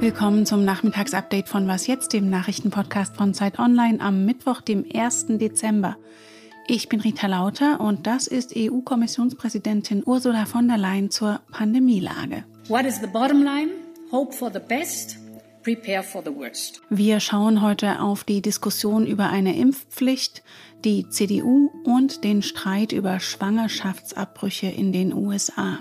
Willkommen zum Nachmittagsupdate von Was jetzt, dem Nachrichtenpodcast von Zeit Online am Mittwoch, dem 1. Dezember. Ich bin Rita Lauter und das ist EU-Kommissionspräsidentin Ursula von der Leyen zur Pandemielage. What is the bottom line? Hope for the best. Prepare for the worst. Wir schauen heute auf die Diskussion über eine Impfpflicht, die CDU und den Streit über Schwangerschaftsabbrüche in den USA.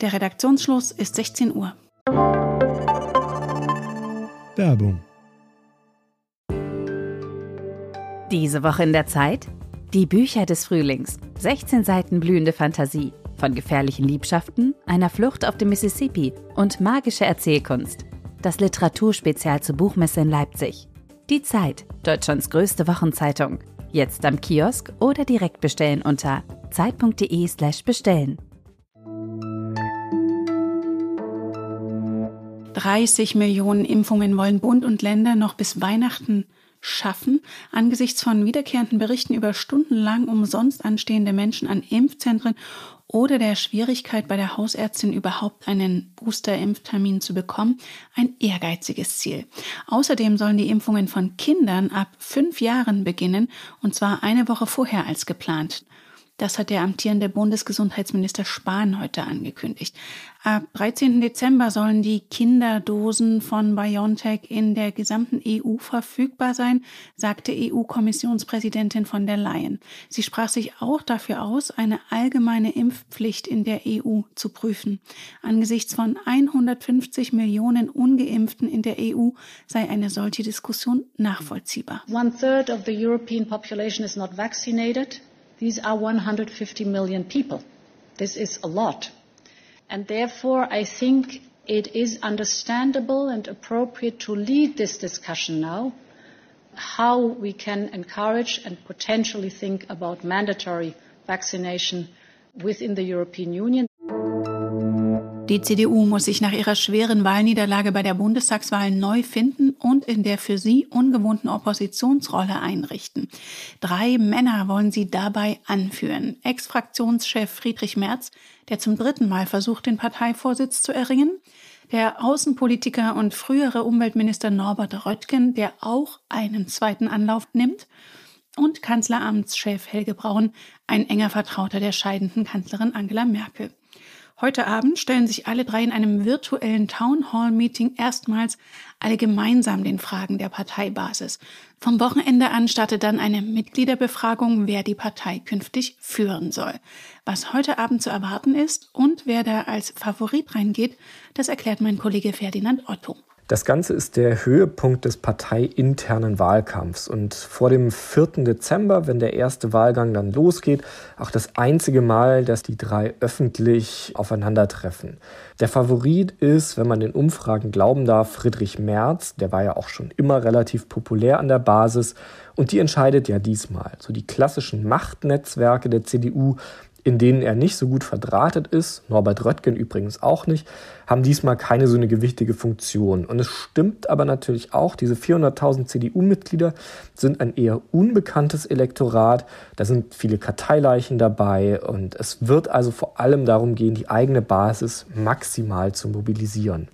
Der Redaktionsschluss ist 16 Uhr. Werbung. Diese Woche in der Zeit? Die Bücher des Frühlings. 16 Seiten blühende Fantasie. Von gefährlichen Liebschaften, einer Flucht auf dem Mississippi und magische Erzählkunst. Das Literaturspezial zur Buchmesse in Leipzig. Die Zeit, Deutschlands größte Wochenzeitung. Jetzt am Kiosk oder direkt bestellen unter zeit.de/slash bestellen. 30 Millionen Impfungen wollen Bund und Länder noch bis Weihnachten schaffen, angesichts von wiederkehrenden Berichten über stundenlang umsonst anstehende Menschen an Impfzentren oder der Schwierigkeit bei der Hausärztin überhaupt einen Booster-Impftermin zu bekommen, ein ehrgeiziges Ziel. Außerdem sollen die Impfungen von Kindern ab fünf Jahren beginnen, und zwar eine Woche vorher als geplant. Das hat der amtierende Bundesgesundheitsminister Spahn heute angekündigt. Ab 13. Dezember sollen die Kinderdosen von BioNTech in der gesamten EU verfügbar sein, sagte EU-Kommissionspräsidentin von der Leyen. Sie sprach sich auch dafür aus, eine allgemeine Impfpflicht in der EU zu prüfen. Angesichts von 150 Millionen Ungeimpften in der EU sei eine solche Diskussion nachvollziehbar. One third of the European population is not vaccinated. These are 150 million people. This is a lot. And therefore, I think it is understandable and appropriate to lead this discussion now how we can encourage and potentially think about mandatory vaccination within the European Union. Die CDU muss sich nach ihrer schweren Wahlniederlage bei der Bundestagswahl neu finden und in der für sie ungewohnten Oppositionsrolle einrichten. Drei Männer wollen sie dabei anführen. Ex-Fraktionschef Friedrich Merz, der zum dritten Mal versucht, den Parteivorsitz zu erringen. Der Außenpolitiker und frühere Umweltminister Norbert Röttgen, der auch einen zweiten Anlauf nimmt und Kanzleramtschef Helge Braun, ein enger Vertrauter der scheidenden Kanzlerin Angela Merkel. Heute Abend stellen sich alle drei in einem virtuellen Town Hall Meeting erstmals alle gemeinsam den Fragen der Parteibasis. Vom Wochenende an startet dann eine Mitgliederbefragung, wer die Partei künftig führen soll. Was heute Abend zu erwarten ist und wer da als Favorit reingeht, das erklärt mein Kollege Ferdinand Otto. Das Ganze ist der Höhepunkt des parteiinternen Wahlkampfs und vor dem 4. Dezember, wenn der erste Wahlgang dann losgeht, auch das einzige Mal, dass die drei öffentlich aufeinandertreffen. Der Favorit ist, wenn man den Umfragen glauben darf, Friedrich Merz, der war ja auch schon immer relativ populär an der Basis und die entscheidet ja diesmal. So die klassischen Machtnetzwerke der CDU in denen er nicht so gut verdrahtet ist, Norbert Röttgen übrigens auch nicht, haben diesmal keine so eine gewichtige Funktion. Und es stimmt aber natürlich auch, diese 400.000 CDU-Mitglieder sind ein eher unbekanntes Elektorat, da sind viele Karteileichen dabei und es wird also vor allem darum gehen, die eigene Basis maximal zu mobilisieren.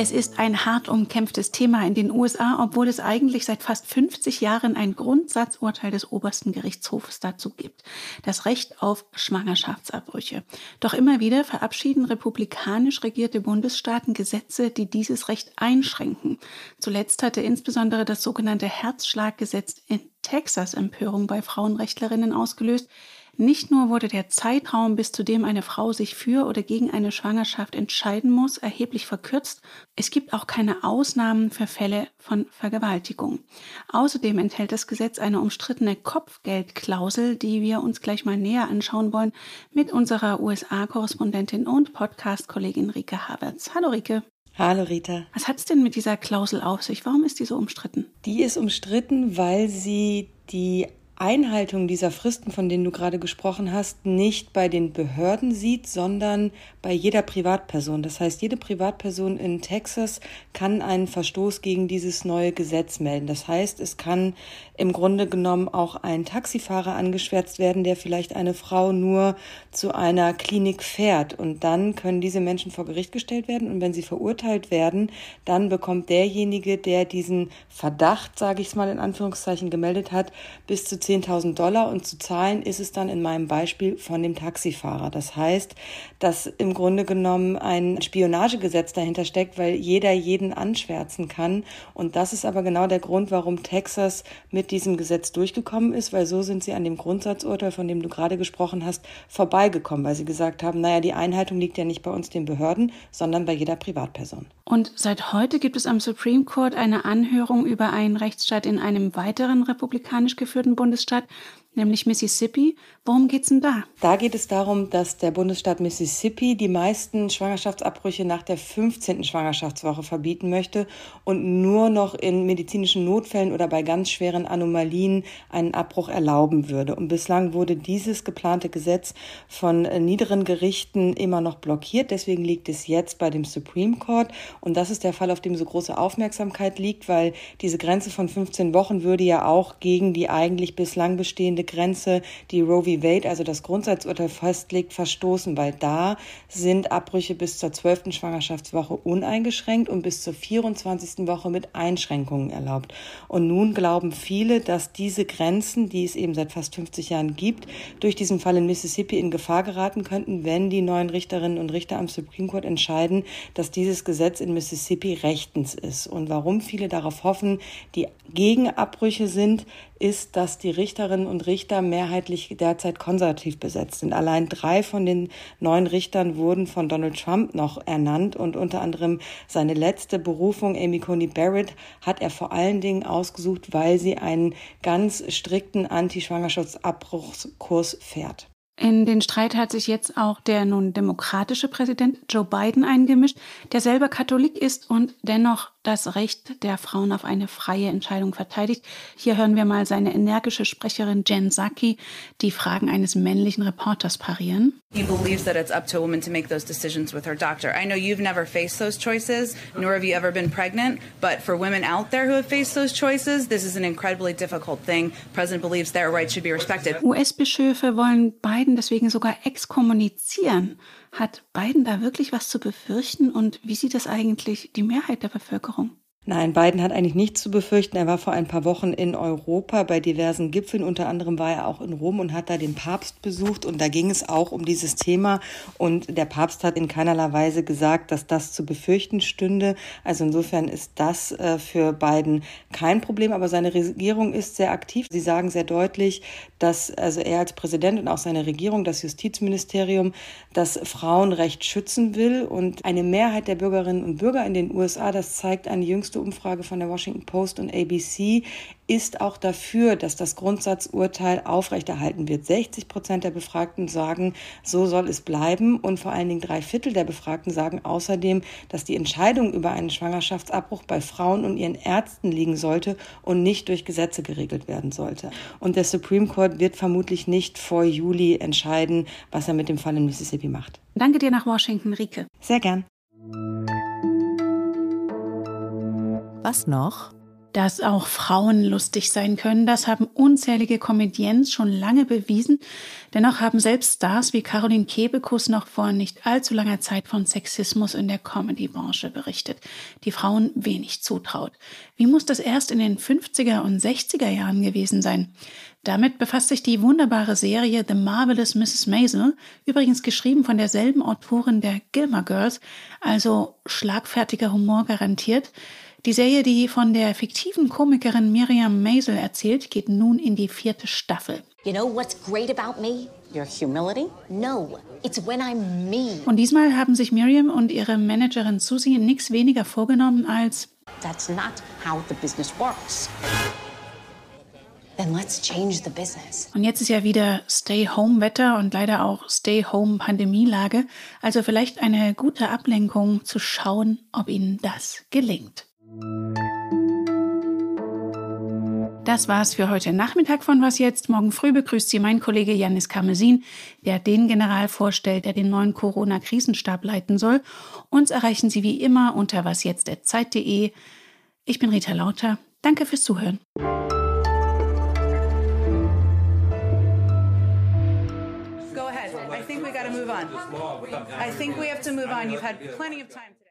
Es ist ein hart umkämpftes Thema in den USA, obwohl es eigentlich seit fast 50 Jahren ein Grundsatzurteil des obersten Gerichtshofes dazu gibt. Das Recht auf Schwangerschaftsabbrüche. Doch immer wieder verabschieden republikanisch regierte Bundesstaaten Gesetze, die dieses Recht einschränken. Zuletzt hatte insbesondere das sogenannte Herzschlaggesetz in Texas Empörung bei Frauenrechtlerinnen ausgelöst, nicht nur wurde der Zeitraum, bis zu dem eine Frau sich für oder gegen eine Schwangerschaft entscheiden muss, erheblich verkürzt, es gibt auch keine Ausnahmen für Fälle von Vergewaltigung. Außerdem enthält das Gesetz eine umstrittene Kopfgeldklausel, die wir uns gleich mal näher anschauen wollen, mit unserer USA-Korrespondentin und Podcast-Kollegin Rike Havertz. Hallo Rike. Hallo Rita. Was hat es denn mit dieser Klausel auf sich? Warum ist die so umstritten? Die ist umstritten, weil sie die Einhaltung dieser Fristen, von denen du gerade gesprochen hast, nicht bei den Behörden sieht, sondern bei jeder Privatperson. Das heißt, jede Privatperson in Texas kann einen Verstoß gegen dieses neue Gesetz melden. Das heißt, es kann im Grunde genommen auch ein Taxifahrer angeschwärzt werden, der vielleicht eine Frau nur zu einer Klinik fährt. Und dann können diese Menschen vor Gericht gestellt werden. Und wenn sie verurteilt werden, dann bekommt derjenige, der diesen Verdacht, sage ich es mal in Anführungszeichen, gemeldet hat, bis zu 10.000 Dollar. Und zu zahlen ist es dann in meinem Beispiel von dem Taxifahrer. Das heißt, dass im Grunde genommen ein Spionagegesetz dahinter steckt, weil jeder jeden anschwärzen kann. Und das ist aber genau der Grund, warum Texas mit diesem Gesetz durchgekommen ist, weil so sind sie an dem Grundsatzurteil, von dem du gerade gesprochen hast, vorbeigekommen, weil sie gesagt haben, naja, die Einhaltung liegt ja nicht bei uns den Behörden, sondern bei jeder Privatperson. Und seit heute gibt es am Supreme Court eine Anhörung über einen Rechtsstaat in einem weiteren republikanisch geführten Bundesstaat, nämlich Mississippi. Worum geht es denn da? Da geht es darum, dass der Bundesstaat Mississippi die meisten Schwangerschaftsabbrüche nach der 15. Schwangerschaftswoche verbieten möchte und nur noch in medizinischen Notfällen oder bei ganz schweren Anomalien einen Abbruch erlauben würde. Und bislang wurde dieses geplante Gesetz von niederen Gerichten immer noch blockiert. Deswegen liegt es jetzt bei dem Supreme Court. Und das ist der Fall, auf dem so große Aufmerksamkeit liegt, weil diese Grenze von 15 Wochen würde ja auch gegen die eigentlich bislang bestehende Grenze, die Roe v. Wade, also das Grundsatzurteil festlegt, verstoßen, weil da sind Abbrüche bis zur 12. Schwangerschaftswoche uneingeschränkt und bis zur 24. Woche mit Einschränkungen erlaubt. Und nun glauben viele, dass diese Grenzen, die es eben seit fast 50 Jahren gibt, durch diesen Fall in Mississippi in Gefahr geraten könnten, wenn die neuen Richterinnen und Richter am Supreme Court entscheiden, dass dieses Gesetz in Mississippi rechtens ist. Und warum viele darauf hoffen, die Gegenabbrüche sind, ist, dass die Richterinnen und Richter mehrheitlich derzeit konservativ besetzt sind. Allein drei von den neun Richtern wurden von Donald Trump noch ernannt und unter anderem seine letzte Berufung, Amy Coney Barrett, hat er vor allen Dingen ausgesucht, weil sie einen ganz strikten Anti-Schwangerschaftsabbruchskurs fährt. In den Streit hat sich jetzt auch der nun demokratische Präsident Joe Biden eingemischt, der selber Katholik ist und dennoch das Recht der Frauen auf eine freie Entscheidung verteidigt. Hier hören wir mal seine energische Sprecherin Jen Psaki die Fragen eines männlichen Reporters parieren. He believes that it's up to a woman to make those decisions with her doctor. I know you've never faced those choices, nor have you ever been pregnant, but for women out there who have faced those choices, this is an incredibly difficult thing. The president believes their rights should be respected. US-Bischöfe wollen Biden deswegen sogar exkommunizieren. Hat Biden da wirklich was zu befürchten und wie sieht das eigentlich die Mehrheit der Bevölkerung? Nein, Biden hat eigentlich nichts zu befürchten. Er war vor ein paar Wochen in Europa bei diversen Gipfeln. Unter anderem war er auch in Rom und hat da den Papst besucht. Und da ging es auch um dieses Thema. Und der Papst hat in keinerlei Weise gesagt, dass das zu befürchten stünde. Also insofern ist das äh, für Biden kein Problem. Aber seine Regierung ist sehr aktiv. Sie sagen sehr deutlich, dass also er als Präsident und auch seine Regierung, das Justizministerium, das Frauenrecht schützen will. Und eine Mehrheit der Bürgerinnen und Bürger in den USA, das zeigt eine jüngste jüngste Umfrage von der Washington Post und ABC ist auch dafür, dass das Grundsatzurteil aufrechterhalten wird. 60 Prozent der Befragten sagen, so soll es bleiben. Und vor allen Dingen drei Viertel der Befragten sagen außerdem, dass die Entscheidung über einen Schwangerschaftsabbruch bei Frauen und ihren Ärzten liegen sollte und nicht durch Gesetze geregelt werden sollte. Und der Supreme Court wird vermutlich nicht vor Juli entscheiden, was er mit dem Fall in Mississippi macht. Danke dir nach Washington, Rike. Sehr gern. Was noch? Dass auch Frauen lustig sein können, das haben unzählige Comedians schon lange bewiesen. Dennoch haben selbst Stars wie Caroline Kebekus noch vor nicht allzu langer Zeit von Sexismus in der Comedy-Branche berichtet, die Frauen wenig zutraut. Wie muss das erst in den 50er und 60er Jahren gewesen sein? Damit befasst sich die wunderbare Serie The Marvelous Mrs. Maisel, übrigens geschrieben von derselben Autorin der Gilmore Girls, also schlagfertiger Humor garantiert. Die Serie, die von der fiktiven Komikerin Miriam Maisel erzählt, geht nun in die vierte Staffel. You know what's great about me? Your humility? No, it's when I'm me. Und diesmal haben sich Miriam und ihre Managerin Susie nichts weniger vorgenommen als That's not how the business works. Then let's change the business. Und jetzt ist ja wieder Stay-Home-Wetter und leider auch Stay-Home-Pandemielage. Also vielleicht eine gute Ablenkung zu schauen, ob Ihnen das gelingt. Das war's für heute Nachmittag von Was Jetzt. Morgen früh begrüßt Sie mein Kollege Janis Kamesin, der den General vorstellt, der den neuen Corona-Krisenstab leiten soll. Uns erreichen Sie wie immer unter wasjetzt.zeit.de. Ich bin Rita Lauter. Danke fürs Zuhören. Go ahead. I think we got to move on. I think we have to move on. You've had plenty of time.